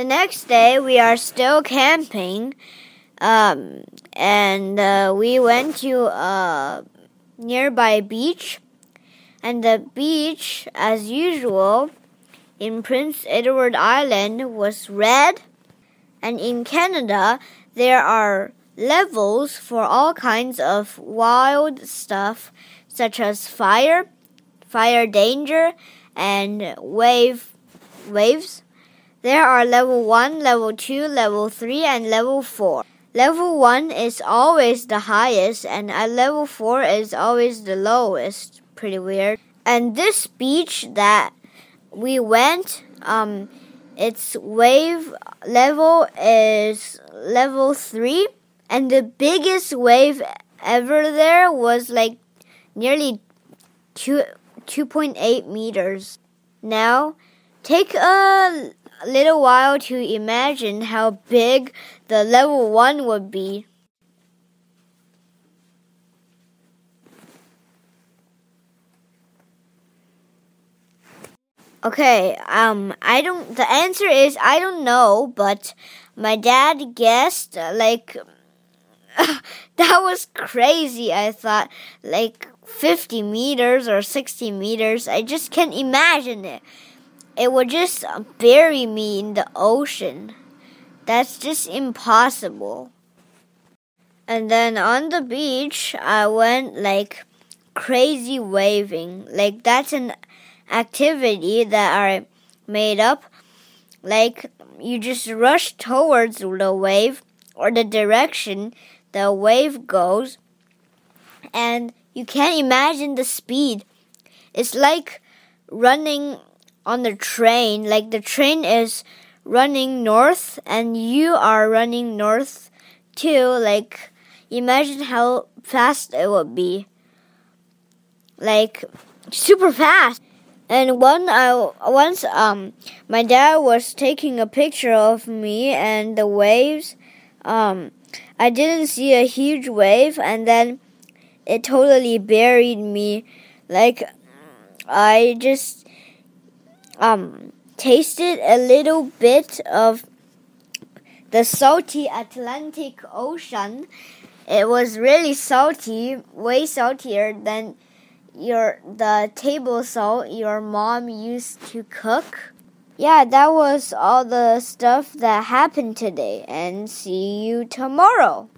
The next day, we are still camping, um, and uh, we went to a nearby beach. And the beach, as usual, in Prince Edward Island was red. And in Canada, there are levels for all kinds of wild stuff, such as fire, fire danger, and wave waves. There are level 1, level 2, level 3, and level 4. Level 1 is always the highest, and at level 4 is always the lowest. Pretty weird. And this beach that we went, um, its wave level is level 3, and the biggest wave ever there was like nearly 2 2.8 meters. Now, take a a little while to imagine how big the level 1 would be. Okay, um, I don't, the answer is I don't know, but my dad guessed, like, that was crazy. I thought, like, 50 meters or 60 meters. I just can't imagine it it would just bury me in the ocean. That's just impossible. And then on the beach, I went like crazy waving. Like that's an activity that I made up. Like you just rush towards the wave or the direction the wave goes, and you can't imagine the speed. It's like running on the train. Like the train is running north and you are running north too. Like imagine how fast it would be. Like super fast. And one I once um my dad was taking a picture of me and the waves. Um I didn't see a huge wave and then it totally buried me. Like I just um, tasted a little bit of the salty Atlantic Ocean. It was really salty, way saltier than your the table salt your mom used to cook. Yeah, that was all the stuff that happened today and see you tomorrow.